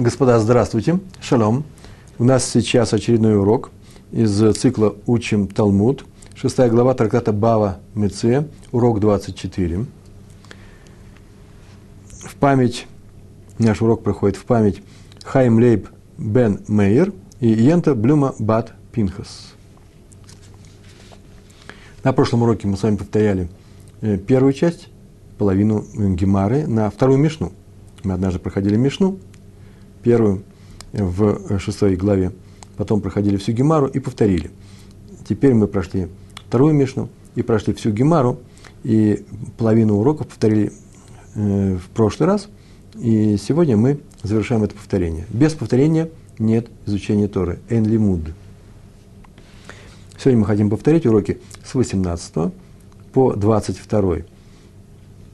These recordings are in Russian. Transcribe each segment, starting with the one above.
Господа, здравствуйте. Шалом. У нас сейчас очередной урок из цикла «Учим Талмуд». Шестая глава трактата Бава Меце, урок 24. В память, наш урок проходит в память Хайм Лейб Бен Мейер и Йента Блюма Бат Пинхас. На прошлом уроке мы с вами повторяли э, первую часть, половину Гемары, на вторую Мишну. Мы однажды проходили Мишну, первую в шестой главе, потом проходили всю Гемару и повторили. Теперь мы прошли вторую Мишну и прошли всю Гемару, и половину уроков повторили э, в прошлый раз, и сегодня мы завершаем это повторение. Без повторения нет изучения Торы. Эн лимуд. Сегодня мы хотим повторить уроки с 18 по 22.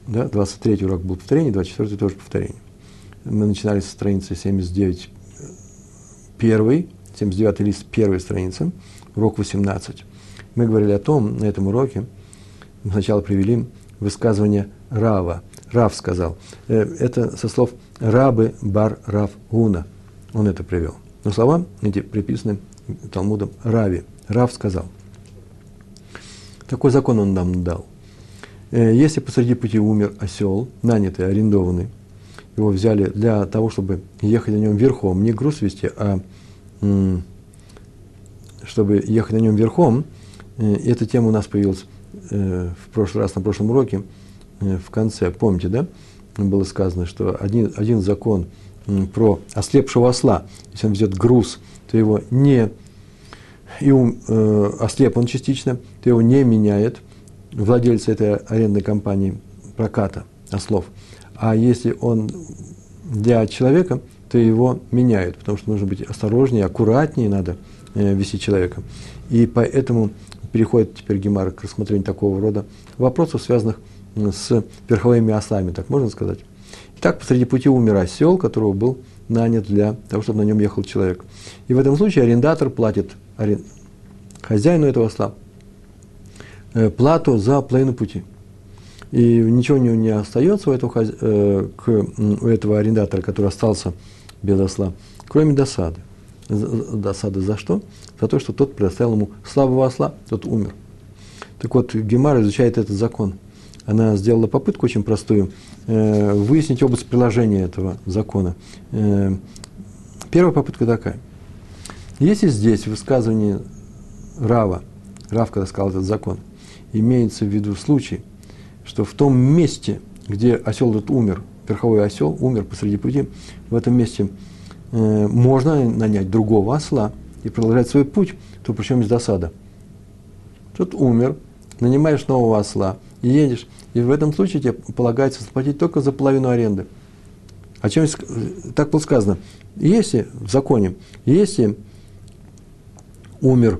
Да, 23 урок был повторение, 24 тоже повторение мы начинали со страницы 79, первый, 79 лист первой страницы, урок 18. Мы говорили о том, на этом уроке, мы сначала привели высказывание Рава. Рав сказал. Э, это со слов Рабы Бар Рав Гуна. Он это привел. Но слова эти приписаны Талмудом Рави. Рав сказал. Такой закон он нам дал. Э, если посреди пути умер осел, нанятый, арендованный, его взяли для того, чтобы ехать на нем верхом, не груз вести, а чтобы ехать на нем верхом. Э, эта тема у нас появилась э, в прошлый раз, на прошлом уроке, э, в конце, помните, да? Было сказано, что один, один закон про ослепшего осла, если он везет груз, то его не, и он, э, ослеп он частично, то его не меняет. Владельца этой арендной компании проката ослов – а если он для человека, то его меняют, потому что нужно быть осторожнее, аккуратнее надо э, вести человека. И поэтому переходит теперь Гемар к рассмотрению такого рода вопросов, связанных с верховыми ослами, так можно сказать. Итак, посреди пути умер осел, которого был нанят для того, чтобы на нем ехал человек. И в этом случае арендатор платит арен... хозяину этого осла э, плату за половину пути – и ничего у него не остается у этого, э, к, у этого арендатора, который остался без осла, кроме досады. Досады за что? За то, что тот предоставил ему слабого осла, тот умер. Так вот, Гемара изучает этот закон. Она сделала попытку очень простую э, выяснить область приложения этого закона. Э, первая попытка такая. Если здесь в высказывании Рава, Рав, когда сказал этот закон, имеется в виду случай – что в том месте, где осел этот умер, верховой осел умер посреди пути, в этом месте э, можно нанять другого осла и продолжать свой путь, то причем из досада. Тут умер, нанимаешь нового осла и едешь, и в этом случае тебе полагается заплатить только за половину аренды. О чем так было сказано? Если в законе, если умер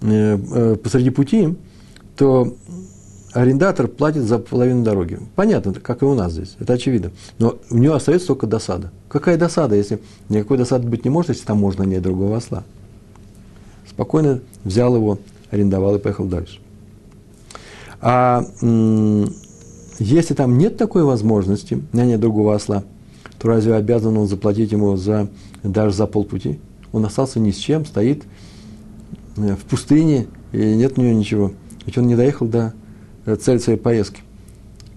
э, э, посреди пути, то арендатор платит за половину дороги. Понятно, как и у нас здесь, это очевидно. Но у него остается только досада. Какая досада, если никакой досады быть не может, если там можно нанять другого осла? Спокойно взял его, арендовал и поехал дальше. А если там нет такой возможности нанять другого осла, то разве обязан он заплатить ему за, даже за полпути? Он остался ни с чем, стоит э, в пустыне, и нет у него ничего. Ведь он не доехал до цель своей поездки.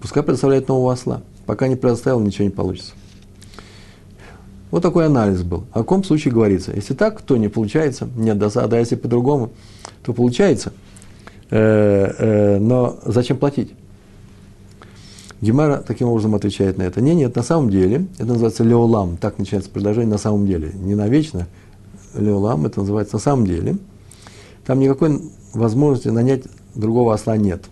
Пускай предоставляет нового осла. Пока не предоставил, ничего не получится. Вот такой анализ был. О каком случае говорится? Если так, то не получается, нет досады, а если по-другому, то получается. Э, э, но зачем платить? Гемара таким образом отвечает на это. Нет, нет, на самом деле, это называется леолам, так начинается предложение на самом деле. Не навечно, леолам, это называется на самом деле. Там никакой возможности нанять другого осла нет.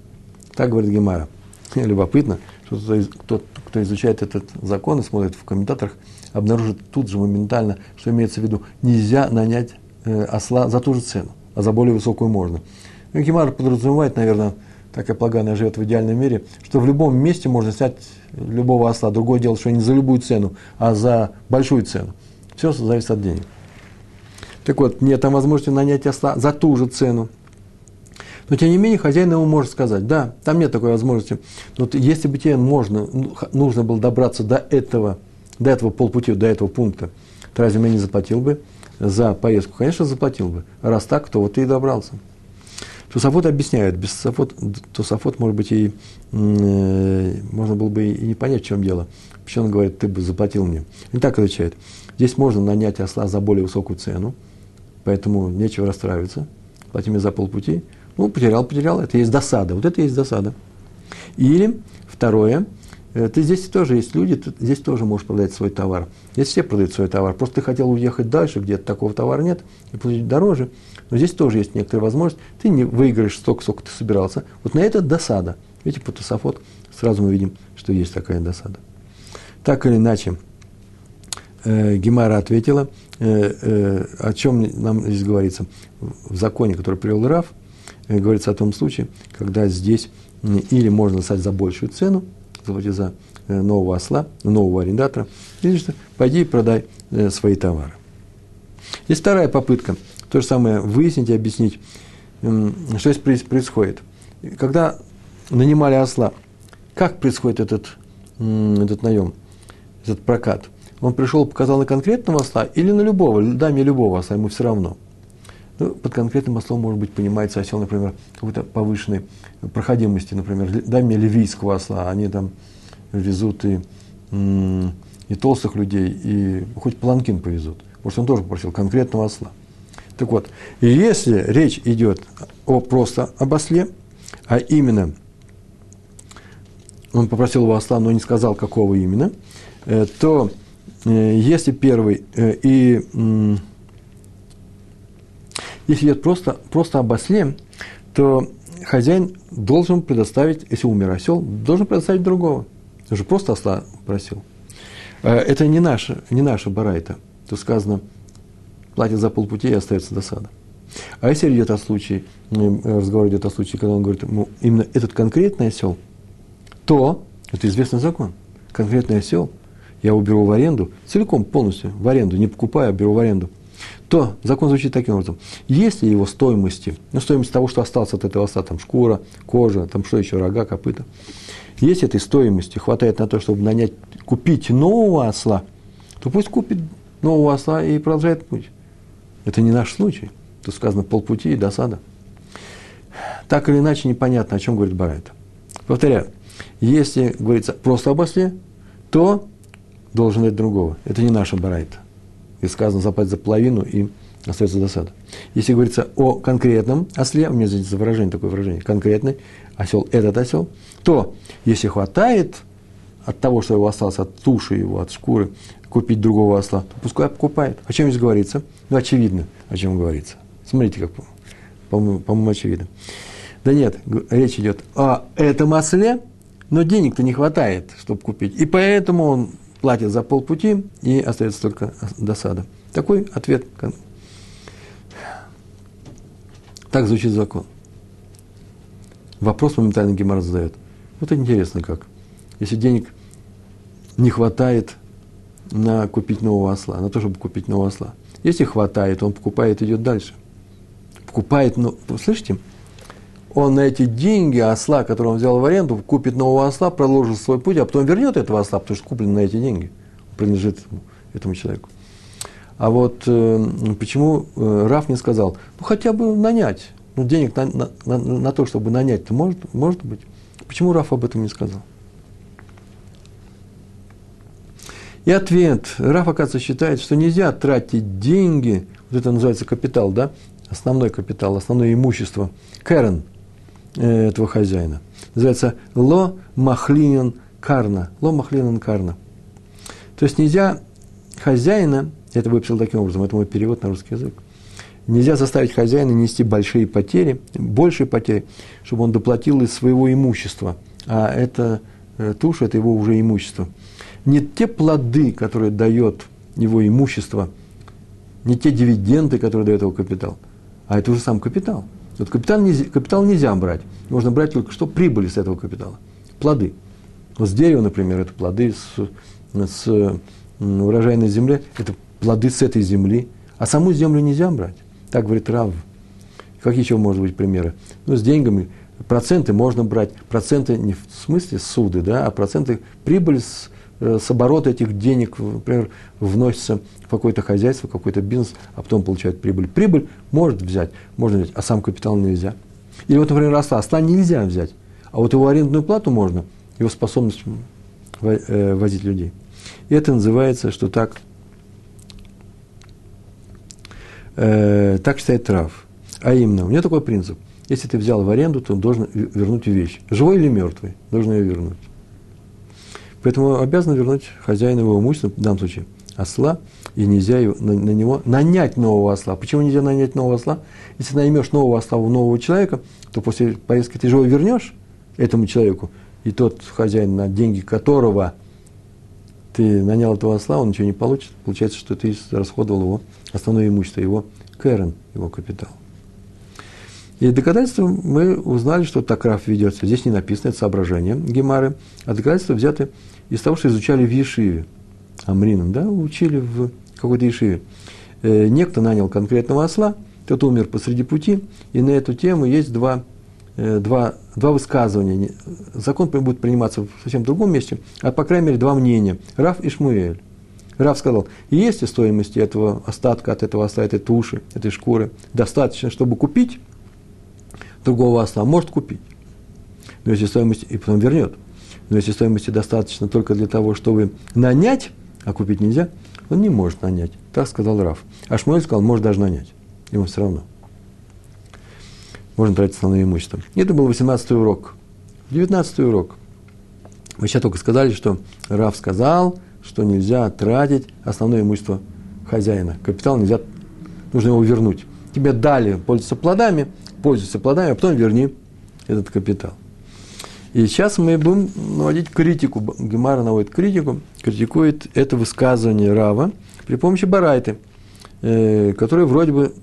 Так говорит Гемара. Любопытно, что тот, кто изучает этот закон и смотрит в комментаторах, обнаружит тут же моментально, что имеется в виду, нельзя нанять э, осла за ту же цену, а за более высокую можно. Ну, Гемар подразумевает, наверное, так я полагаю, она живет в идеальном мире, что в любом месте можно снять любого осла. Другое дело, что не за любую цену, а за большую цену. Все зависит от денег. Так вот, нет там возможности нанять осла за ту же цену. Но, тем не менее, хозяин ему может сказать, да, там нет такой возможности. Но если бы тебе можно, ну, нужно было добраться до этого до этого полпути, до этого пункта, то разве мне не заплатил бы за поездку? Конечно, заплатил бы. Раз так, то вот ты и добрался. Тусафот объясняет, без Тусафот, Тусафот может быть, и э, можно было бы и не понять, в чем дело. Почему он говорит, ты бы заплатил мне. Не так отвечает. Здесь можно нанять осла за более высокую цену, поэтому нечего расстраиваться. Плати мне за полпути. Ну, потерял, потерял, это есть досада. Вот это есть досада. Или, второе, э, ты здесь тоже есть люди, ты здесь тоже можешь продать свой товар. Здесь все продают свой товар. Просто ты хотел уехать дальше, где такого товара нет, и получить дороже. Но здесь тоже есть некоторая возможность. Ты не выиграешь столько, сколько ты собирался. Вот на это досада. Видите, по Тософот сразу мы видим, что есть такая досада. Так или иначе, э, Гемара ответила, э, э, о чем нам здесь говорится. В законе, который привел Раф, говорится о том случае, когда здесь или можно стать за большую цену, заплатить за э, нового осла, нового арендатора, или что пойди и продай э, свои товары. Есть вторая попытка, то же самое выяснить и объяснить, что здесь происходит. Когда нанимали осла, как происходит этот, этот наем? этот прокат, он пришел, показал на конкретного осла или на любого, даме любого осла, ему все равно. Ну, под конкретным ослом, может быть, понимается осел, например, какой-то повышенной проходимости, например, даме ливийского осла, они там везут и, и толстых людей, и хоть планкин повезут. Может, он тоже попросил конкретного осла. Так вот, если речь идет о просто об осле, а именно он попросил его осла, но не сказал, какого именно – Э, то э, если первый э, и если идет просто, просто об осле, то хозяин должен предоставить, если умер осел, должен предоставить другого. Он же просто осла просил. Это не наша, не наша барайта. Тут сказано, платит за полпути и остается досада. А если идет о случае, разговор идет о случае, когда он говорит, ну, именно этот конкретный осел, то это известный закон. Конкретный осел я его беру в аренду, целиком, полностью в аренду, не покупая, а беру в аренду, то закон звучит таким образом. Если его стоимости, ну, стоимость того, что осталось от этого осла, там шкура, кожа, там что еще, рога, копыта, если этой стоимости хватает на то, чтобы нанять, купить нового осла, то пусть купит нового осла и продолжает путь. Это не наш случай. Тут сказано полпути и досада. Так или иначе непонятно, о чем говорит Барайта. Повторяю, если говорится просто об осле, то должен дать другого. Это не наша барайта. И сказано заплатить за половину, и остается досада. Если говорится о конкретном осле, у меня здесь выражение, такое выражение, конкретный осел, этот осел, то если хватает от того, что его осталось, от туши его, от шкуры, купить другого осла, то пускай покупает. О чем здесь говорится? Ну, очевидно, о чем говорится. Смотрите, как, по-моему, по очевидно. Да нет, речь идет о этом осле, но денег-то не хватает, чтобы купить. И поэтому он платит за полпути, и остается только досада. Такой ответ. Так звучит закон. Вопрос моментально Гемар задает. Вот интересно как. Если денег не хватает на купить нового осла, на то, чтобы купить нового осла. Если хватает, он покупает, идет дальше. Покупает, но, слышите, он на эти деньги осла, который он взял в аренду, купит нового осла, продолжит свой путь, а потом вернет этого осла, потому что куплен на эти деньги, принадлежит этому, человеку. А вот э, почему э, Раф не сказал, ну хотя бы нанять, ну денег на, на, на, на то, чтобы нанять-то может, может быть. Почему Раф об этом не сказал? И ответ. Раф, оказывается, считает, что нельзя тратить деньги, вот это называется капитал, да, основной капитал, основное имущество, Кэрон, этого хозяина. Называется ло махлинен карна. Ло махлинен карна. То есть нельзя хозяина, это выписал таким образом, это мой перевод на русский язык, нельзя заставить хозяина нести большие потери, большие потери, чтобы он доплатил из своего имущества. А это э, туша, это его уже имущество. Не те плоды, которые дает его имущество, не те дивиденды, которые дает его капитал, а это уже сам капитал – вот капитал нельзя, капитал нельзя брать. Можно брать только что прибыли с этого капитала. Плоды. Вот с дерева, например, это плоды с, с урожайной земли, это плоды с этой земли. А саму землю нельзя брать. Так говорит Рав. Какие еще может быть примеры? Ну, с деньгами проценты можно брать. Проценты не в смысле суды, да, а проценты прибыли с, с оборота этих денег, например, вносится в какое-то хозяйство, в какой-то бизнес, а потом получает прибыль. Прибыль может взять, можно взять, а сам капитал нельзя. Или вот, например, осла. Осла нельзя взять, а вот его арендную плату можно, его способность э, возить людей. И это называется, что так, э, так считает Трав. А именно, у меня такой принцип. Если ты взял в аренду, то должен вернуть вещь. Живой или мертвый, должен ее вернуть. Поэтому обязан вернуть хозяину его имущество, в данном случае осла, и нельзя его, на, на него нанять нового осла. Почему нельзя нанять нового осла? Если наймешь нового осла у нового человека, то после поездки ты же его вернешь этому человеку, и тот хозяин, на деньги которого ты нанял этого осла, он ничего не получит. Получается, что ты расходовал его основное имущество, его кэрен, его капитал. И доказательства мы узнали, что так Раф ведется. Здесь не написано, это соображение Гемары, а доказательства взяты из того, что изучали в Ешиве. Амрином, да, учили в какой-то Ешиве. Э, некто нанял конкретного осла, тот умер посреди пути, и на эту тему есть два, э, два, два высказывания. Закон будет приниматься в совсем другом месте, а по крайней мере два мнения. Раф и Шмуэль. Раф сказал, есть ли стоимости этого остатка от этого осла, этой туши, этой шкуры, достаточно, чтобы купить другого осла, может купить. Но если стоимость, и потом вернет. Но если стоимости достаточно только для того, чтобы нанять, а купить нельзя, он не может нанять. Так сказал Раф. А Шмуэль сказал, может даже нанять. Ему все равно. Можно тратить основное имущество. Это был 18 урок. 19 урок. Мы сейчас только сказали, что Раф сказал, что нельзя тратить основное имущество хозяина. Капитал нельзя, нужно его вернуть. Тебе дали пользоваться плодами, пользуйся плодами, а потом верни этот капитал. И сейчас мы будем наводить критику. Гемара наводит критику, критикует это высказывание Рава при помощи Барайты, э, которое вроде бы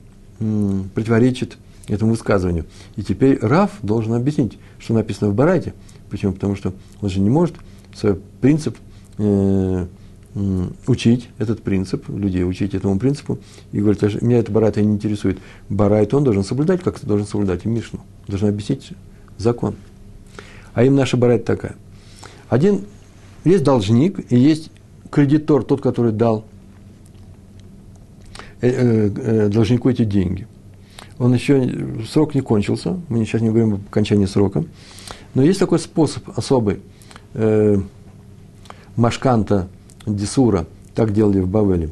противоречит этому высказыванию. И теперь Рав должен объяснить, что написано в Барайте. Почему? Потому что он же не может свой принцип э, учить этот принцип, людей учить этому принципу, и говорит, «А меня это Барайта не интересует. Барайт он должен соблюдать, как ты должен соблюдать и Мишну. Должен объяснить закон. А им наша барайта такая. Один, есть должник и есть кредитор, тот, который дал э, э, э, должнику эти деньги. Он еще, срок не кончился, мы сейчас не говорим об окончании срока, но есть такой способ особый, э, машканта, десура, так делали в Бавеле.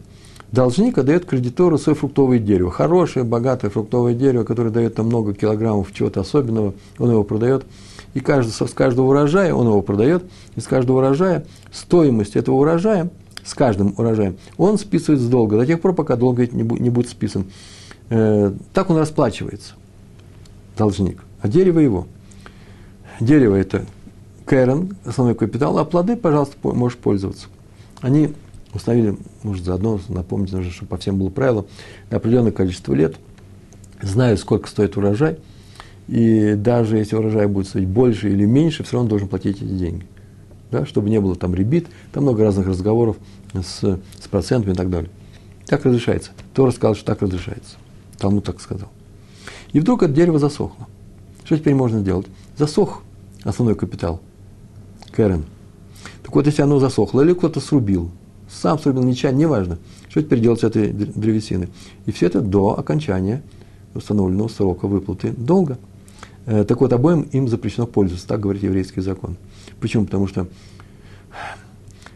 Должник отдает кредитору свое фруктовое дерево, хорошее, богатое фруктовое дерево, которое дает там много килограммов чего-то особенного, он его продает – и каждый, с каждого урожая он его продает, и с каждого урожая стоимость этого урожая, с каждым урожаем, он списывает с долга, до тех пор, пока долг не будет списан. Э, так он расплачивается, должник, а дерево его. Дерево – это кэрон, основной капитал, а плоды, пожалуйста, можешь пользоваться. Они установили, может, заодно напомнить нужно, чтобы по всем было правило, на определенное количество лет, знают, сколько стоит урожай – и даже если урожай будет стоить больше или меньше, все равно должен платить эти деньги. Да, чтобы не было там ребит, там много разных разговоров с, с процентами и так далее. Так разрешается. Тора сказал, что так разрешается. Талмуд так сказал. И вдруг это дерево засохло. Что теперь можно сделать? Засох основной капитал. Кэрен. Так вот, если оно засохло, или кто-то срубил, сам срубил, ничего, неважно, что теперь делать с этой древесиной? И все это до окончания установленного срока выплаты долга. Э, так вот, обоим им запрещено пользоваться, так говорит еврейский закон. Почему? Потому что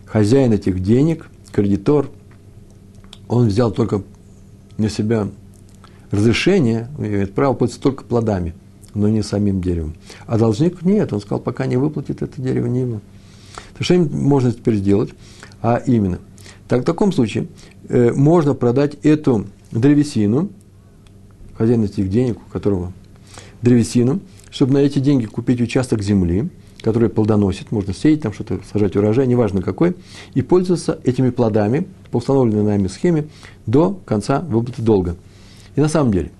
хозяин этих денег, кредитор, он взял только на себя разрешение, имеет право пользоваться только плодами, но не самим деревом. А должник нет, он сказал, пока не выплатит это дерево, не его. То что можно теперь сделать? А именно, так в таком случае э, можно продать эту древесину, хозяин этих денег, у которого древесину, чтобы на эти деньги купить участок земли, который плодоносит, можно сеять там что-то, сажать урожай, неважно какой, и пользоваться этими плодами по установленной нами схеме до конца выплаты долга. И на самом деле,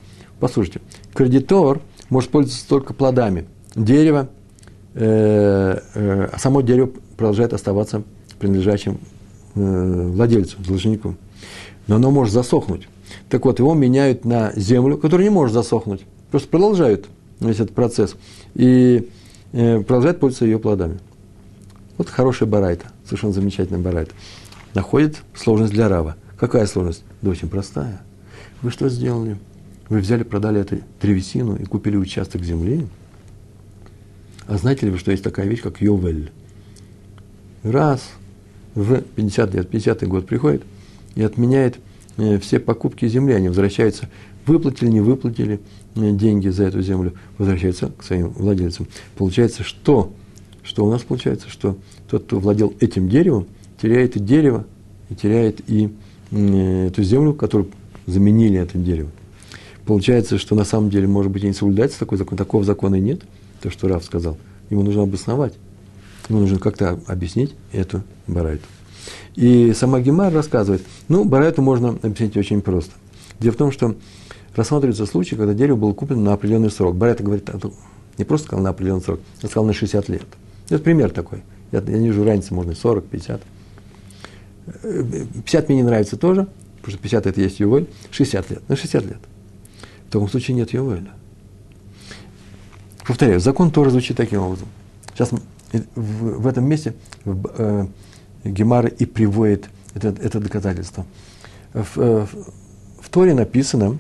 послушайте, кредитор может пользоваться только плодами дерева, само дерево продолжает оставаться принадлежащим э, владельцу, должнику. Но оно может засохнуть. Так вот, его меняют на землю, которая не может засохнуть. Просто продолжают весь этот процесс. И э, продолжают пользоваться ее плодами. Вот хорошая барайта. совершенно замечательный барайт, находит сложность для Рава. Какая сложность? Да очень простая. Вы что сделали? Вы взяли, продали эту древесину и купили участок земли. А знаете ли вы, что есть такая вещь, как Йовель? Раз в 50 лет, 50-й год приходит и отменяет э, все покупки земли, они возвращаются, выплатили, не выплатили э, деньги за эту землю, возвращаются к своим владельцам. Получается, что? Что у нас получается? Что тот, кто владел этим деревом, теряет и дерево, и теряет и э, эту землю, которую заменили это дерево. Получается, что на самом деле, может быть, и не соблюдается такой закон. Такого закона и нет, то, что Раф сказал. Ему нужно обосновать. Ему нужно как-то объяснить эту барайту. И сама Гемар рассказывает, ну, барайту можно объяснить очень просто. Дело в том, что рассматривается случай, когда дерево было куплено на определенный срок. Барайта говорит, а не просто сказал на определенный срок, а сказал на 60 лет. Это пример такой. Я, я не вижу разницы, можно 40, 50. 50 мне не нравится тоже, потому что 50 это есть ювель, 60 лет, на 60 лет. В таком случае нет Йовеля. Повторяю, закон тоже звучит таким образом. Сейчас в, в этом месте в, э, Гемара и приводит это, это доказательство. В, э, в Торе написано,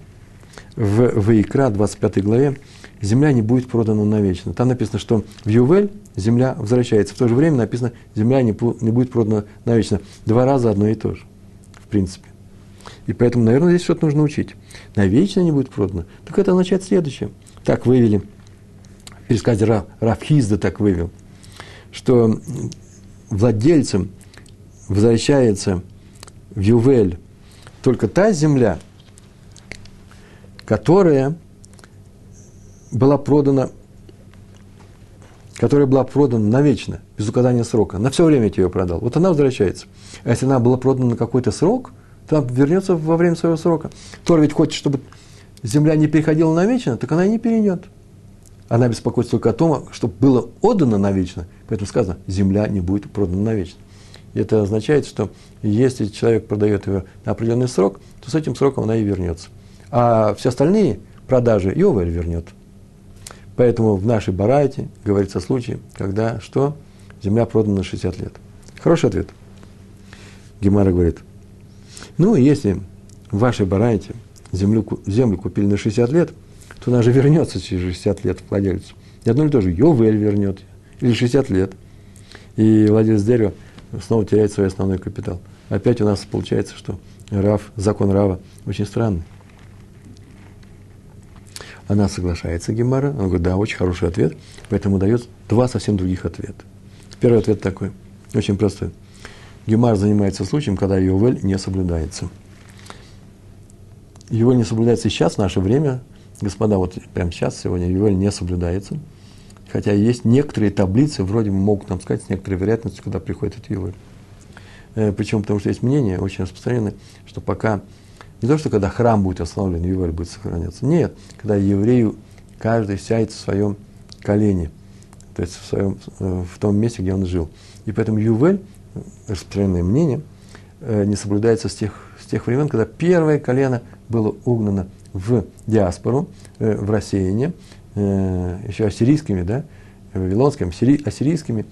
в Ваикра, 25 главе, земля не будет продана навечно. Там написано, что в Ювель земля возвращается. В то же время написано, земля не, не будет продана навечно. Два раза одно и то же, в принципе. И поэтому, наверное, здесь что-то нужно учить. Навечно не будет продано. Так это означает следующее. Так вывели, Раф, Рафхизда так вывел, что владельцем возвращается в Ювель только та земля, которая была продана, которая была продана навечно, без указания срока. На все время я ее продал. Вот она возвращается. А если она была продана на какой-то срок – там вернется во время своего срока. Тора ведь хочет, чтобы земля не переходила навечно, так она и не перейдет. Она беспокоится только о том, чтобы было отдано навечно. Поэтому сказано, земля не будет продана навечно. И это означает, что если человек продает ее на определенный срок, то с этим сроком она и вернется. А все остальные продажи Йовель вернет. Поэтому в нашей барайте говорится о случае, когда что? Земля продана на 60 лет. Хороший ответ. Гемара говорит – ну, если в вашей барайте землю, землю купили на 60 лет, то она же вернется через 60 лет владельцу. И одно или то же, Йовель вернет, или 60 лет. И владелец дерева снова теряет свой основной капитал. Опять у нас получается, что Рав, закон Рава очень странный. Она соглашается, Гемара, она говорит, да, очень хороший ответ, поэтому дает два совсем других ответа. Первый ответ такой, очень простой – Гемар занимается случаем, когда Йовель не соблюдается. Его не соблюдается сейчас, в наше время. Господа, вот прямо сейчас, сегодня Йовель не соблюдается. Хотя есть некоторые таблицы, вроде могут нам сказать с некоторой вероятностью, когда приходит этот Йовель. Э, Причем потому что есть мнение, очень распространенное, что пока, не то, что когда храм будет остановлен, Йовель будет сохраняться. Нет, когда еврею каждый сядет в своем колене, то есть в, своем, э, в том месте, где он жил. И поэтому Ювель распространенное мнение, э, не соблюдается с тех, с тех времен, когда первое колено было угнано в диаспору, э, в рассеяние, э, еще ассирийскими, да, вавилонскими, ассирийскими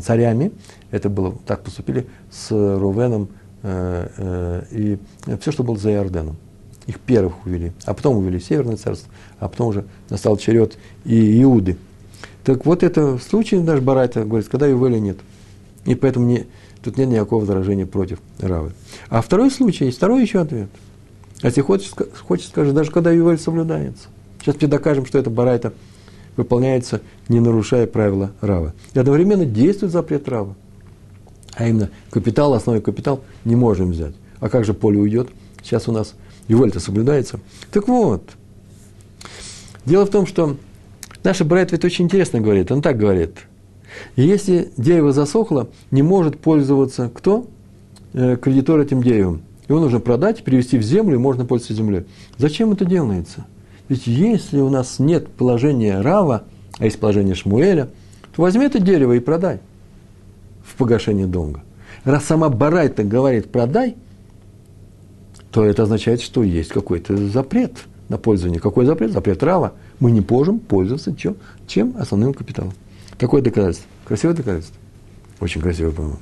царями. Это было, так поступили с Рувеном и все, что было за Иорданом. Их первых увели, а потом увели Северное царство, а потом уже настал черед и Иуды. Так вот это случай наш Барайта говорит, когда Ювеля нет – и поэтому не, тут нет никакого возражения против Равы. А второй случай, второй еще ответ. А если хочешь, хочешь скажи, даже когда Ювель соблюдается. Сейчас тебе докажем, что это барайта выполняется, не нарушая правила Равы. И одновременно действует запрет Равы. А именно, капитал, основной капитал не можем взять. А как же поле уйдет? Сейчас у нас Ювель-то соблюдается. Так вот, дело в том, что наша Брайт ведь очень интересно говорит. Он так говорит – если дерево засохло, не может пользоваться кто? Э, кредитор этим деревом. Его нужно продать, перевести в землю, и можно пользоваться землей. Зачем это делается? Ведь если у нас нет положения Рава, а есть положение Шмуэля, то возьми это дерево и продай в погашение долга. Раз сама Барайта говорит «продай», то это означает, что есть какой-то запрет на пользование. Какой запрет? Запрет Рава. Мы не можем пользоваться чем? чем? Основным капиталом. Какое доказательство? Красивое доказательство. Очень красиво, по-моему.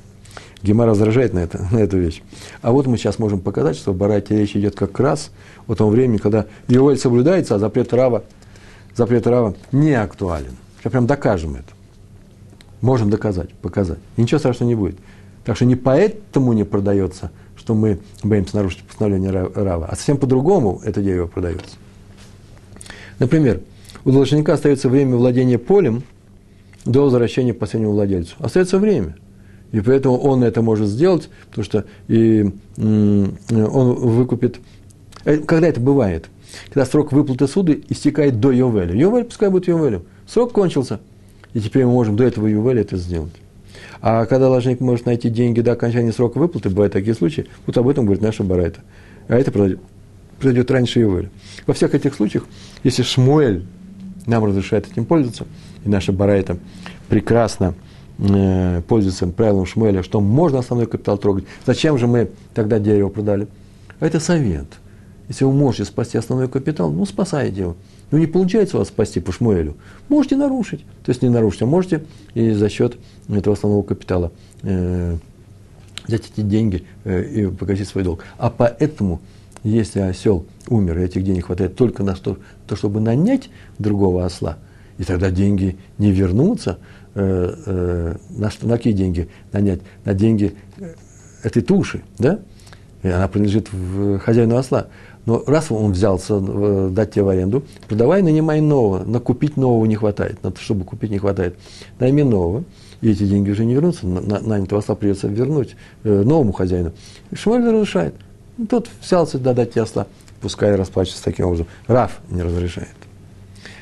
Гема раздражает на, это, на эту вещь. А вот мы сейчас можем показать, что в Барайте речь идет как раз о том времени, когда Ювель соблюдается, а запрет Рава, запрет Рава не актуален. Сейчас прям докажем это. Можем доказать, показать. И ничего страшного не будет. Так что не поэтому не продается, что мы боимся нарушить постановление Рава, а совсем по-другому это дерево продается. Например, у должника остается время владения полем до возвращения последнему владельцу. Остается время. И поэтому он это может сделать, потому что и, он выкупит. Э, когда это бывает? Когда срок выплаты суды истекает до Йовеля. Йовель, пускай будет Йовелем. Срок кончился. И теперь мы можем до этого Йовеля это сделать. А когда должник может найти деньги до окончания срока выплаты, бывают такие случаи, вот об этом говорит наша Барайта. А это произойдет раньше Йовеля. Во всех этих случаях, если Шмуэль нам разрешает этим пользоваться, и наша Барайта прекрасно пользуется правилом Шмуэля, что можно основной капитал трогать, зачем же мы тогда дерево продали? Это совет. Если вы можете спасти основной капитал, ну, спасайте его. Ну, не получается у вас спасти по Шмуэлю. Можете нарушить. То есть, не нарушить, а можете и за счет этого основного капитала э, взять эти деньги э, и погасить свой долг. А поэтому если осел умер, и этих денег хватает только на то, то чтобы нанять другого осла, и тогда деньги не вернутся, э, э, на, на какие деньги нанять? На деньги э, этой туши, да? И она принадлежит в, хозяину осла. Но раз он взялся э, дать тебе в аренду, продавай, нанимай нового. На купить нового не хватает. Чтобы купить не хватает. Найми нового. И эти деньги уже не вернутся. На, на, нанятого осла придется вернуть э, новому хозяину. И Шмуэль разрешает. Ну, тот взялся додать ясла, пускай расплачется таким образом. Раф не разрешает.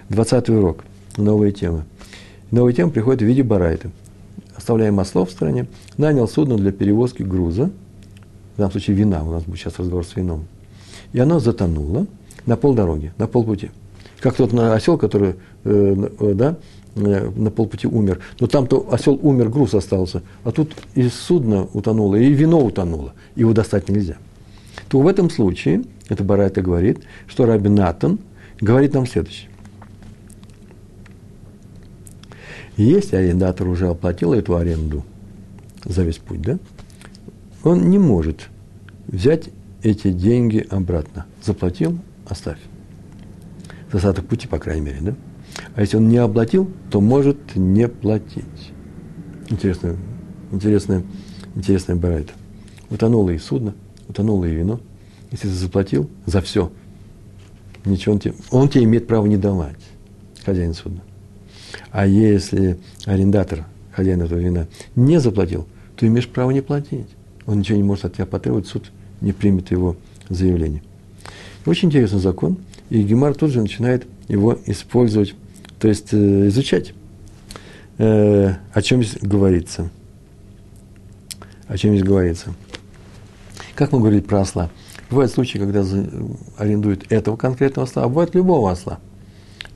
Двадцатый урок. Новая тема. Новая тема приходит в виде барайта. Оставляем масло в стороне. Нанял судно для перевозки груза. В данном случае вина. У нас будет сейчас разговор с вином. И оно затонуло на полдороги, на полпути. Как тот осел, который э, э, да, э, на полпути умер. Но там-то осел умер, груз остался. А тут и судно утонуло, и вино утонуло. Его достать нельзя то в этом случае, это Барайта говорит, что Раби Натан говорит нам следующее. Если арендатор уже оплатил эту аренду за весь путь, да, он не может взять эти деньги обратно. Заплатил, оставь. За остаток пути, по крайней мере, да? А если он не оплатил, то может не платить. Интересная, интересная, интересная барайта. Утонуло и судно – утонуло и вино, если ты заплатил за все, ничего он тебе, он тебе имеет право не давать, хозяин судна. А если арендатор, хозяин этого вина, не заплатил, то имеешь право не платить. Он ничего не может от тебя потребовать, суд не примет его заявление. Очень интересный закон, и Гемар тут же начинает его использовать, то есть э, изучать. Э, о чем здесь говорится? О чем здесь говорится? Как мы говорили про осла? Бывают случаи, когда арендуют этого конкретного осла, а бывает любого осла.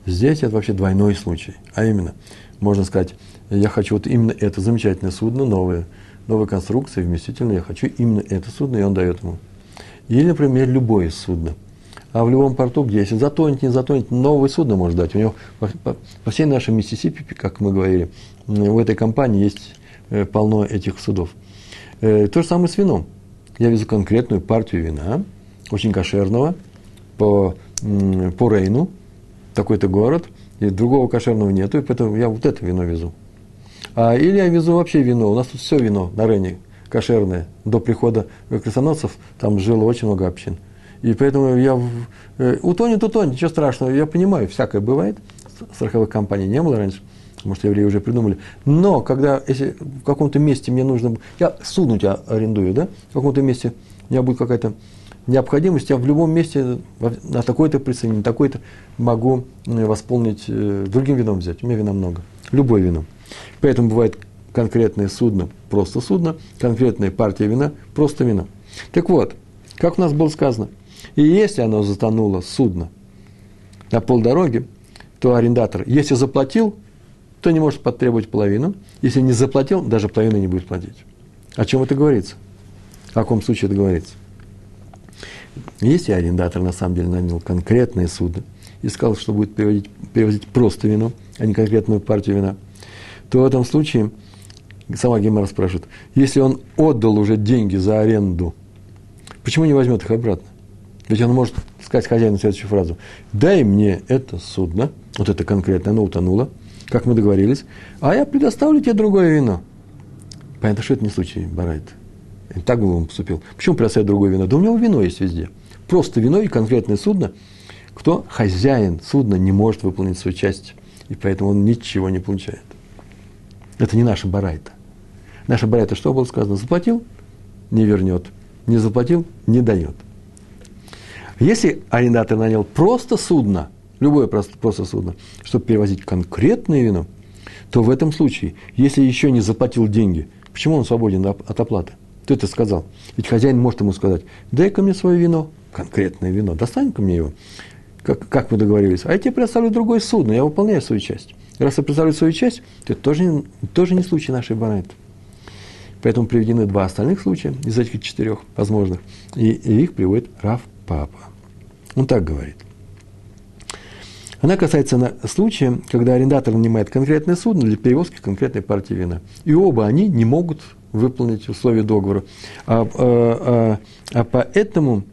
Здесь это вообще двойной случай. А именно, можно сказать, я хочу вот именно это замечательное судно, новое, новая конструкция, вместительное, я хочу именно это судно, и он дает ему. Или, например, любое судно. А в любом порту, где если затонет, не затонет, новое судно может дать. У него по, по, по всей нашей Миссисипи, как мы говорили, в этой компании есть э, полно этих судов. Э, то же самое с вином я везу конкретную партию вина, очень кошерного, по, по Рейну, такой-то город, и другого кошерного нету, и поэтому я вот это вино везу. А, или я везу вообще вино, у нас тут все вино на Рейне кошерное. До прихода крестоносцев там жило очень много общин. И поэтому я э, утонет, утонет, ничего страшного, я понимаю, всякое бывает. Страховых компаний не было раньше. Может, евреи уже придумали. Но когда, если в каком-то месте мне нужно... Я судно тебя арендую, да? В каком-то месте у меня будет какая-то необходимость, я в любом месте на такой-то прицене, на такой-то могу э, восполнить, э, другим вином взять. У меня вина много. Любое вино. Поэтому бывает конкретное судно, просто судно, конкретная партия вина, просто вино. Так вот, как у нас было сказано, и если оно затонуло судно на полдороги, то арендатор, если заплатил, кто не может потребовать половину. Если не заплатил, даже половину не будет платить. О чем это говорится? О каком случае это говорится? Если арендатор на самом деле нанял конкретное судно и сказал, что будет перевозить, перевозить просто вино, а не конкретную партию вина, то в этом случае сама Гемара спрашивает, если он отдал уже деньги за аренду, почему не возьмет их обратно? Ведь он может сказать хозяину следующую фразу. Дай мне это судно, вот это конкретно, оно утонуло, как мы договорились, а я предоставлю тебе другое вино. Понятно, что это не случай Барайт. Так бы он поступил. Почему предоставить другое вино? Да у него вино есть везде. Просто вино и конкретное судно. Кто хозяин судна не может выполнить свою часть, и поэтому он ничего не получает. Это не наша барайта. Наша барайта, что было сказано? Заплатил – не вернет. Не заплатил – не дает. Если арендатор нанял просто судно, любое просто, просто судно, чтобы перевозить конкретное вино, то в этом случае, если еще не заплатил деньги, почему он свободен от оплаты? Кто это сказал? Ведь хозяин может ему сказать, дай-ка мне свое вино, конкретное вино, достань-ка мне его, как, как мы договорились. А я тебе предоставлю другое судно, я выполняю свою часть. Раз я представлю свою часть, то это тоже, тоже не случай нашей банайты. Поэтому приведены два остальных случая из этих четырех возможных. И, и их приводит Рав Папа. Он так говорит. Она касается на случая, когда арендатор нанимает конкретное судно для перевозки конкретной партии вина. И оба они не могут выполнить условия договора. А, а, а, а поэтому,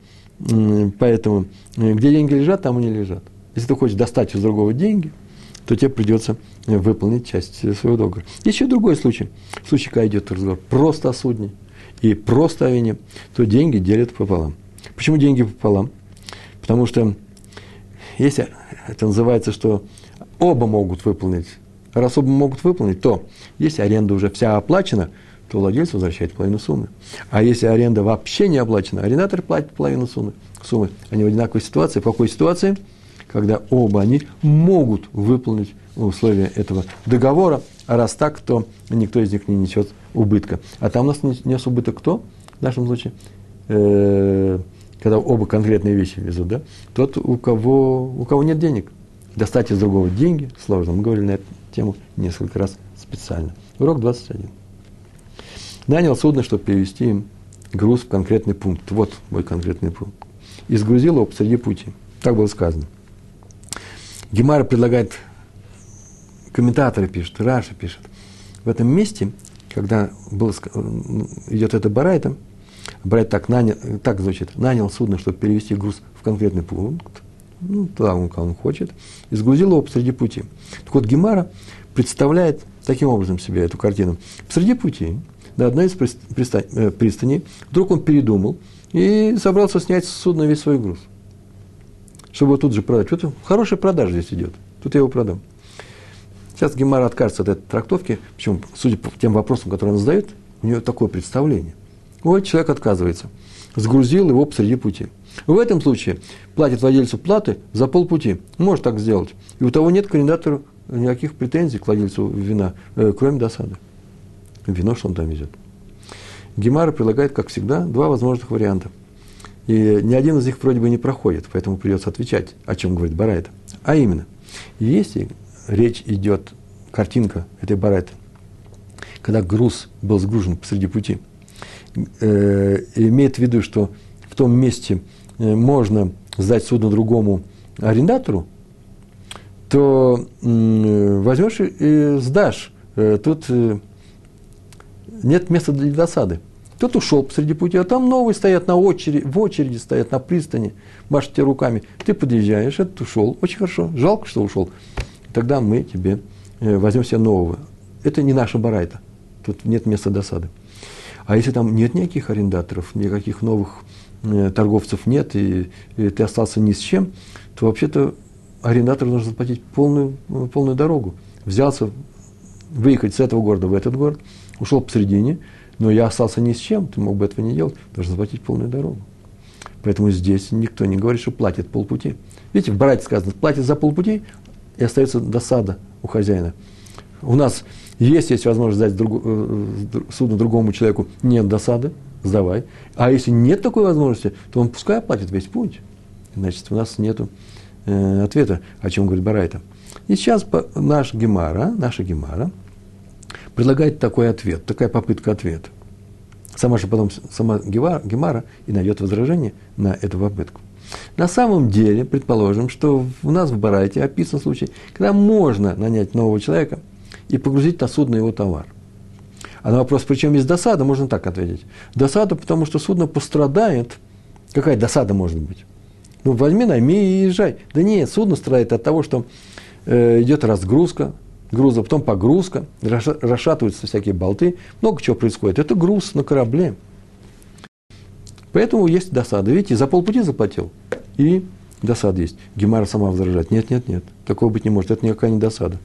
поэтому, где деньги лежат, там они лежат. Если ты хочешь достать из другого деньги, то тебе придется выполнить часть своего договора. Еще другой случай. Случай, когда идет разговор просто о судне и просто о вине, то деньги делят пополам. Почему деньги пополам? Потому что если это называется, что оба могут выполнить, раз оба могут выполнить, то если аренда уже вся оплачена, то владелец возвращает половину суммы. А если аренда вообще не оплачена, арендатор платит половину суммы. суммы. Они в одинаковой ситуации. В какой ситуации? Когда оба они могут выполнить условия этого договора, а раз так, то никто из них не несет убытка. А там у нас нес убыток кто? В нашем случае э, когда оба конкретные вещи везут, да, тот, у кого, у кого нет денег. Достать из другого деньги сложно. Мы говорили на эту тему несколько раз специально. Урок 21. Нанял судно, чтобы перевести им груз в конкретный пункт. Вот мой конкретный пункт. И сгрузил его посреди пути. Так было сказано. Гемара предлагает, комментаторы пишут, Раша пишет. В этом месте, когда было, идет это барайта, брать так, нанял, так звучит, нанял судно, чтобы перевести груз в конкретный пункт, ну, туда, куда он хочет, и сгрузил его посреди пути. Так вот, Гемара представляет таким образом себе эту картину. Посреди пути, на одной из э, пристаней, вдруг он передумал и собрался снять с судна весь свой груз, чтобы его тут же продать. Что-то хорошая продажа здесь идет, тут я его продам. Сейчас Гемара откажется от этой трактовки, почему, судя по тем вопросам, которые он задает, у него такое представление. Вот человек отказывается. Сгрузил его посреди пути. В этом случае платит владельцу платы за полпути. Может так сделать. И у того нет к никаких претензий к владельцу вина, э, кроме досады. Вино, что он там везет. Гемара предлагает, как всегда, два возможных варианта. И ни один из них вроде бы не проходит, поэтому придется отвечать, о чем говорит Барайта. А именно, если речь идет, картинка этой Барайты, когда груз был сгружен посреди пути – э, имеет в виду, что в том месте э, можно сдать судно другому арендатору, то э, возьмешь и сдашь. Э, тут э, нет места для досады. Тот ушел посреди пути, а там новые стоят на очереди, в очереди стоят на пристани, машут руками. Ты подъезжаешь, этот ушел, очень хорошо, жалко, что ушел. Тогда мы тебе э, возьмем себе нового. Это не наша барайта, тут нет места досады. А если там нет никаких арендаторов, никаких новых э, торговцев нет, и, и ты остался ни с чем, то вообще-то арендатору нужно заплатить полную, э, полную дорогу. Взялся выехать с этого города в этот город, ушел посередине, но я остался ни с чем, ты мог бы этого не делать, должен заплатить полную дорогу. Поэтому здесь никто не говорит, что платит полпути. Видите, в Барате сказано, платит за полпути, и остается досада у хозяина. У нас если есть возможность сдать другу, э, судно другому человеку, нет досады, сдавай. А если нет такой возможности, то он пускай оплатит весь путь. Значит, у нас нет э, ответа, о чем говорит Барайта. И сейчас наш Гемара, наша Гемара предлагает такой ответ, такая попытка ответа. Сама же потом, сама Гемара и найдет возражение на эту попытку. На самом деле, предположим, что у нас в Барайте описан случай, когда можно нанять нового человека – и погрузить на судно его товар. А на вопрос, причем есть досада, можно так ответить. Досада, потому что судно пострадает. Какая досада может быть? Ну, возьми, найми и езжай. Да нет, судно страдает от того, что э, идет разгрузка груза, потом погрузка, расшатываются всякие болты, много чего происходит. Это груз на корабле. Поэтому есть досада. Видите, за полпути заплатил, и досада есть. Гемара сама возражает. Нет, нет, нет, такого быть не может, это никакая не досада.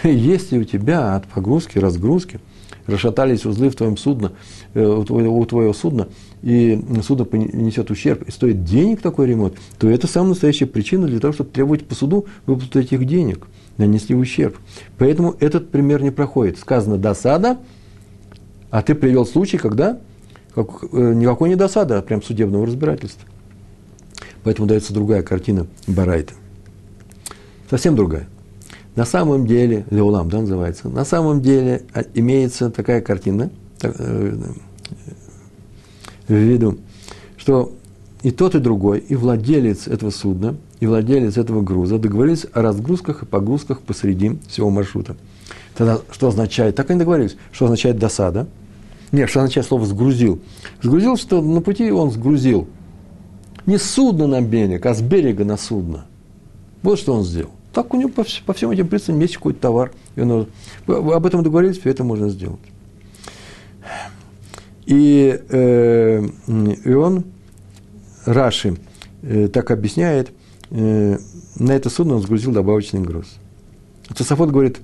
Если у тебя от погрузки, разгрузки расшатались узлы в твоем судне, э, у твоего, судна, и судно несет ущерб, и стоит денег такой ремонт, то это самая настоящая причина для того, чтобы требовать по суду выплату этих денег, нанесли ущерб. Поэтому этот пример не проходит. Сказано досада, а ты привел случай, когда как, э, никакой не досада, а прям судебного разбирательства. Поэтому дается другая картина Барайта. Совсем другая. На самом деле, Леулам, да, называется, на самом деле а, имеется такая картина, так, э, в виду, что и тот, и другой, и владелец этого судна, и владелец этого груза договорились о разгрузках и погрузках посреди всего маршрута. Тогда что означает? Так они договорились. Что означает досада? Нет, что означает слово «сгрузил»? Сгрузил, что на пути он сгрузил. Не с судна на берег, а с берега на судно. Вот что он сделал. Так у него по, по всем этим принципам есть какой-то товар. И он, об этом договорились, это можно сделать. И, э, и он, Раши, э, так объясняет, э, на это судно он сгрузил добавочный груз. Тософот говорит,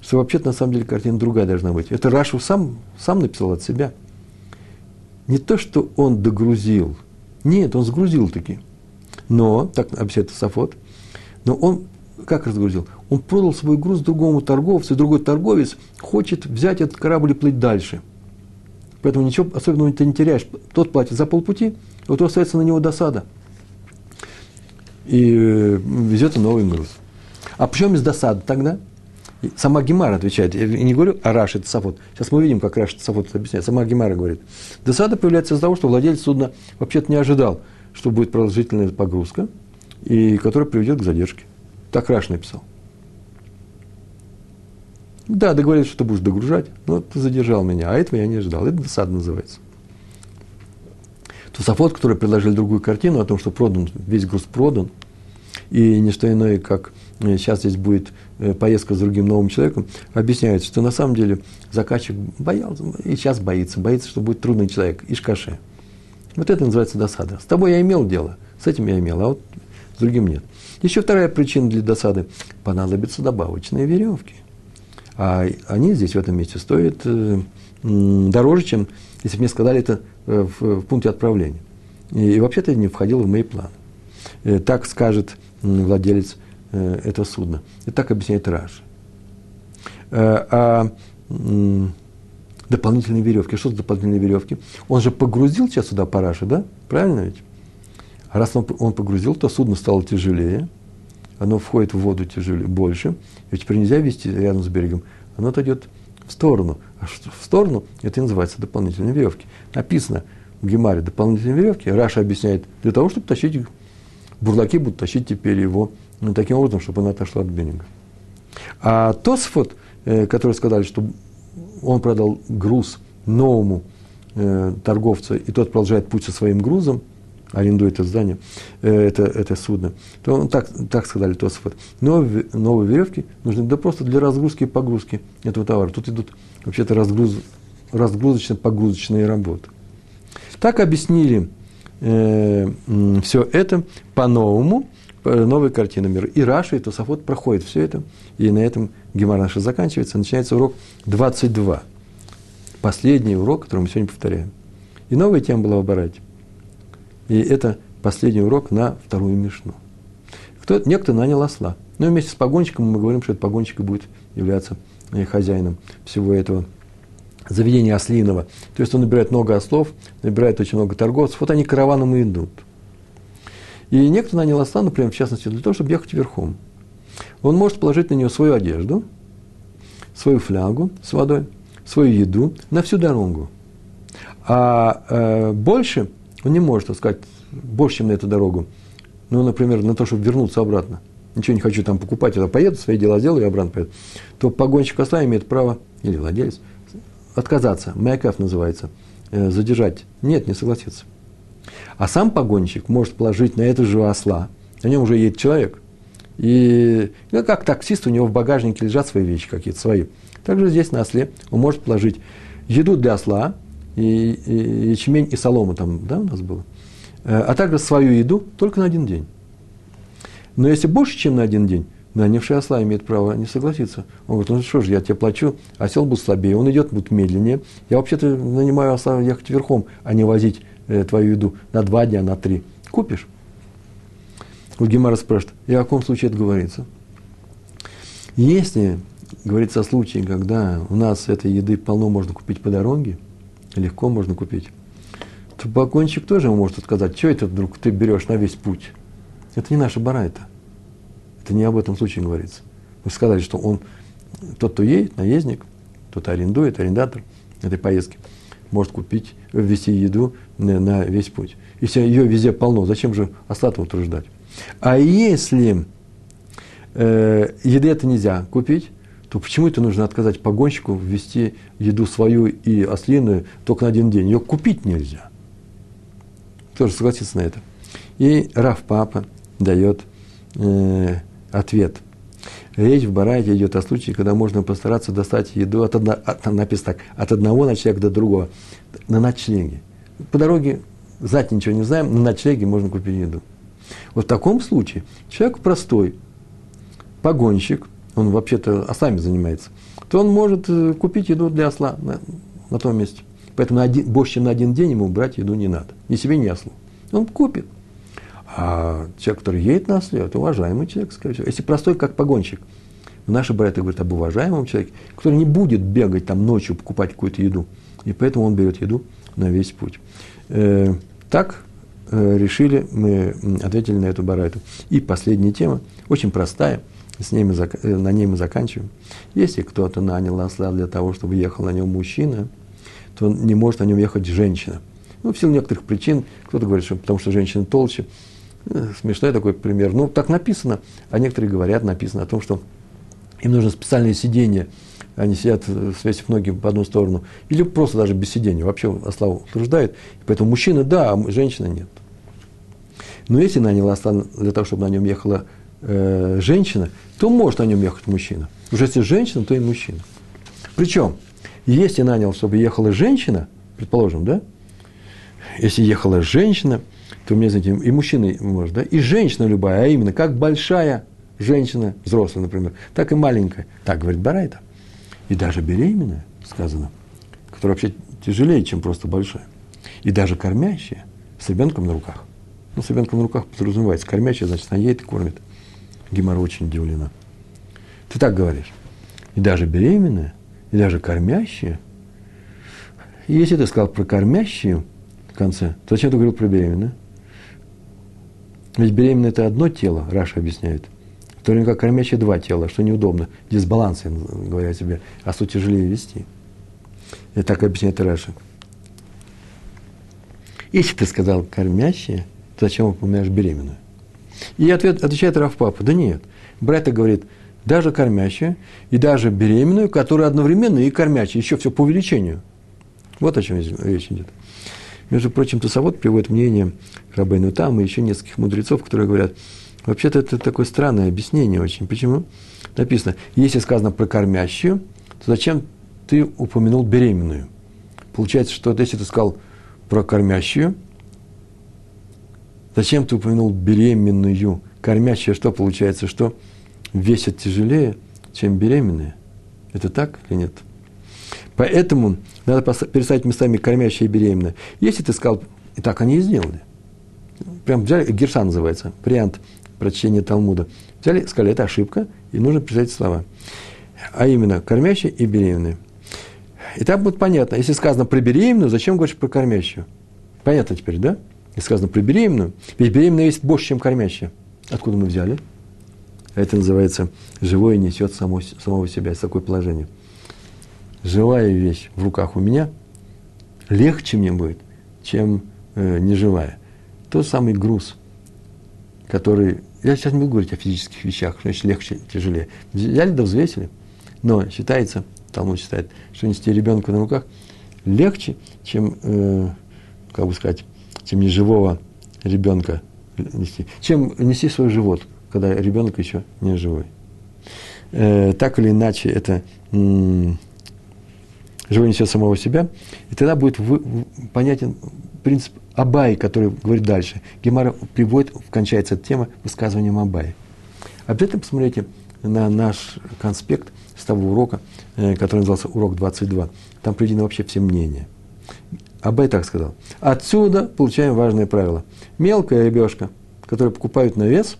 что вообще-то на самом деле картина другая должна быть. Это Рашу сам, сам написал от себя. Не то, что он догрузил. Нет, он сгрузил таки. Но, так объясняет Тософот, но он как разгрузил? Он продал свой груз другому торговцу, и другой торговец хочет взять этот корабль и плыть дальше. Поэтому ничего особенного ты не теряешь. Тот платит за полпути, вот остается на него досада. И э, везет новый груз. А почему из досады тогда? Сама Гемара отвечает. Я не говорю о Раши Сафот. Сейчас мы увидим, как Сафот это объясняет. Сама Гемара говорит. Досада появляется из-за того, что владелец судна вообще-то не ожидал, что будет продолжительная погрузка, и которая приведет к задержке. Так Раш написал. Да, договорились, что ты будешь догружать, но ты задержал меня, а этого я не ожидал. Это досада называется. Тусофот, который предложили другую картину о том, что продан, весь груз продан, и не что иное, как э, сейчас здесь будет э, поездка с другим новым человеком, объясняет, что на самом деле заказчик боялся, и сейчас боится, боится, что будет трудный человек, ишкаше. Вот это называется досада. С тобой я имел дело, с этим я имел, а вот с другим нет. Еще вторая причина для досады – понадобятся добавочные веревки. А они здесь, в этом месте, стоят э, дороже, чем если бы мне сказали это э, в, в пункте отправления. И, вообще-то не входило в мои планы. Э, так скажет владелец этого судна. И так объясняет Раш. А дополнительные веревки. Что за дополнительные веревки? Он же погрузил сейчас сюда параши, да? Правильно ведь? Раз он, он погрузил, то судно стало тяжелее, оно входит в воду тяжелее, больше, и теперь нельзя вести рядом с берегом, оно отойдет в сторону. А что в сторону, это и называется дополнительные веревки. Написано в Гемаре дополнительные веревки, Раша объясняет, для того, чтобы тащить бурлаки будут тащить теперь его ну, таким образом, чтобы она отошла от берега. А Тосфот, э, который сказали, что он продал груз новому э, торговцу, и тот продолжает путь со своим грузом – арендует это здание, э, это, это судно, то он так, так сказали Тосфот. Новые, новые веревки нужны да просто для разгрузки и погрузки этого товара. Тут идут вообще-то разгруз, разгрузочно-погрузочные работы. Так объяснили э, все это по-новому, по новой картине мира. И Раша, и Тософот проходит все это, и на этом Гемар наша заканчивается. Начинается урок 22. Последний урок, который мы сегодня повторяем. И новая тема была в Барате. И это последний урок на вторую мишну. Кто, некто нанял осла. Но вместе с погонщиком мы говорим, что этот погонщик будет являться э, хозяином всего этого заведения ослиного. То есть он набирает много ослов, набирает очень много торговцев. Вот они караваном и идут. И некто нанял осла, например, в частности, для того, чтобы ехать верхом. Он может положить на нее свою одежду, свою флягу с водой, свою еду на всю дорогу. А э, больше он не может, сказать, больше, чем на эту дорогу. Ну, например, на то, чтобы вернуться обратно. Ничего не хочу там покупать, я поеду, свои дела сделаю и обратно поеду. То погонщик осла имеет право, или владелец, отказаться, мэкэф называется, э, задержать. Нет, не согласится. А сам погонщик может положить на это же осла, на нем уже едет человек, и ну, как таксист, у него в багажнике лежат свои вещи какие-то свои. Также здесь на осле он может положить еду для осла, и, и ячмень, и солому там, да, у нас было, э, а также свою еду только на один день. Но если больше, чем на один день, нанявший осла имеет право не согласиться. Он говорит, ну что ж, я тебе плачу, осел будет слабее, он идет, будет медленнее. Я вообще-то нанимаю осла ехать верхом, а не возить э, твою еду на два дня, на три. Купишь? Вот Гемара спрашивает, и о каком случае это говорится? Если говорится о случае, когда у нас этой еды полно можно купить по дороге, легко можно купить, то погонщик тоже может сказать, что это вдруг ты берешь на весь путь? Это не наша барайта. Это не об этом случае говорится. Вы сказали, что он, тот, кто едет, наездник, тот арендует, арендатор этой поездки, может купить, ввести еду на, на весь путь. Если ее везде полно, зачем же остаток утруждать? А если э, еды это нельзя купить, то почему это нужно отказать погонщику ввести еду свою и ослиную только на один день? Ее купить нельзя. Тоже согласится на это. И Раф Папа дает э, ответ. Речь в Барайте идет о случае, когда можно постараться достать еду от, одно, от, написано так, от одного ночлега до другого, на ночлеге. По дороге знать ничего не знаем, на ночлеге можно купить еду. Вот в таком случае человек простой, погонщик, он вообще-то ослами занимается, то он может э, купить еду для осла на, на том месте. Поэтому на один, больше, чем на один день ему брать еду не надо. Ни себе, ни ослу. Он купит. А человек, который едет на осле, это уважаемый человек, скорее всего. Если простой, как погонщик. Наши братья говорят об уважаемом человеке, который не будет бегать там ночью, покупать какую-то еду. И поэтому он берет еду на весь путь. Э, так э, решили, мы ответили на эту барайту. И последняя тема, очень простая, с мы, э, на ней мы заканчиваем. Если кто-то нанял осла для того, чтобы ехал на нем мужчина, то не может на нем ехать женщина. Ну, в силу некоторых причин, кто-то говорит, что потому что женщина толще, Э, смешной такой пример. Ну, так написано, а некоторые говорят, написано о том, что им нужно специальное сиденье, они сидят, э, свесив ноги в одну сторону, или просто даже без сидения, вообще осла утверждает. Поэтому мужчина да, а женщина нет. Но если нанял осла для того, чтобы на нем ехала э, женщина, то может на нем ехать мужчина. Уже если женщина, то и мужчина. Причем, если нанял, чтобы ехала женщина, предположим, да, если ехала женщина – то меня, знаете, и мужчина может, да, и женщина любая, а именно как большая женщина, взрослая, например, так и маленькая. Так говорит Барайта. И даже беременная, сказано, которая вообще тяжелее, чем просто большая. И даже кормящая с ребенком на руках. Ну, с ребенком на руках подразумевается. Кормящая, значит, она едет и кормит. Гемора очень удивлена. Ты так говоришь. И даже беременная, и даже кормящая. И если ты сказал про кормящую в конце, то зачем ты говорил про беременную? Ведь беременное – это одно тело, Раша объясняет. В то время как кормящее два тела, что неудобно. Дисбаланс, говоря тебе, а что тяжелее вести. И так объясняет Раша. Если ты сказал кормящее, то зачем упоминаешь беременную? И ответ, отвечает Раф Папа, да нет. Брат говорит, даже кормящая и даже беременную, которая одновременно и кормящая, еще все по увеличению. Вот о чем речь идет. Между прочим, Тусовод приводит мнение Рабейну Там и еще нескольких мудрецов, которые говорят, вообще-то это такое странное объяснение очень. Почему? Написано, если сказано про кормящую, то зачем ты упомянул беременную? Получается, что если ты сказал про кормящую, зачем ты упомянул беременную? Кормящая что получается, что весит тяжелее, чем беременная? Это так или нет? Поэтому надо переставить местами кормящая и беременная. Если ты сказал, и так они и сделали. Прям взяли, Герша называется, вариант прочтения Талмуда. Взяли, сказали, это ошибка, и нужно писать слова. А именно, кормящая и беременная. И так будет понятно. Если сказано про беременную, зачем говоришь про кормящую? Понятно теперь, да? Если сказано про беременную, ведь беременная весит больше, чем кормящая. Откуда мы взяли? Это называется «живое несет само, самого себя». Это такое положение живая вещь в руках у меня, легче мне будет, чем э, неживая. Тот самый груз, который... Я сейчас не буду говорить о физических вещах, значит легче, тяжелее. Взяли да взвесили, но считается Талмуд считает, что нести ребенка на руках легче, чем, э, как бы сказать, чем неживого ребенка нести, чем нести свой живот, когда ребенок еще не живой. Э, так или иначе, это живой несет самого себя, и тогда будет вы, понятен принцип Абай, который говорит дальше. Гемара приводит, кончается эта тема высказыванием Абай. Обязательно посмотрите на наш конспект с того урока, э, который назывался «Урок 22». Там приведены вообще все мнения. Абай так сказал. Отсюда получаем важное правило. Мелкая рыбешка, которую покупают на вес,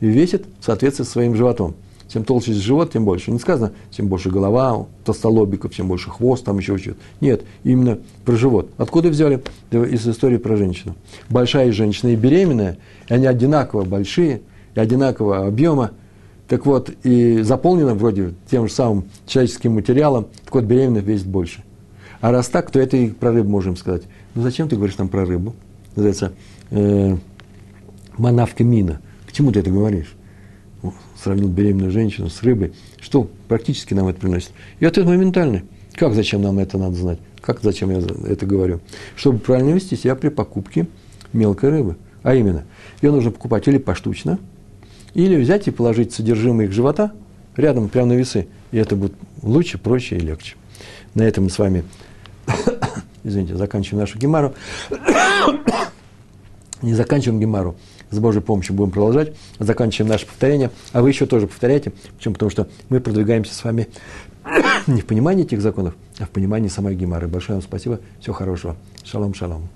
и весит в соответствии с своим животом. Чем толще живот, тем больше. Не сказано, чем больше голова, толстолобиков, чем больше хвост, там еще что-то. Нет, именно про живот. Откуда взяли? Из истории про женщину. Большая женщина и беременная, и они одинаково большие, и одинакового объема. Так вот, и заполнено вроде тем же самым человеческим материалом, так вот, беременная весит больше. А раз так, то это и про рыбу можем сказать. Ну зачем ты говоришь там про рыбу? Называется э, манавка мина. К чему ты это говоришь? сравнил беременную женщину с рыбой, что практически нам это приносит? И ответ моментальный. Как, зачем нам это надо знать? Как, зачем я это говорю? Чтобы правильно вести себя при покупке мелкой рыбы. А именно, ее нужно покупать или поштучно, или взять и положить содержимое их живота рядом, прямо на весы. И это будет лучше, проще и легче. На этом мы с вами, извините, заканчиваем нашу гемару. Не заканчиваем гемару с Божьей помощью будем продолжать, заканчиваем наше повторение, а вы еще тоже повторяйте. Почему? Потому что мы продвигаемся с вами не в понимании этих законов, а в понимании самой Гемары. Большое вам спасибо, всего хорошего. Шалом, шалом.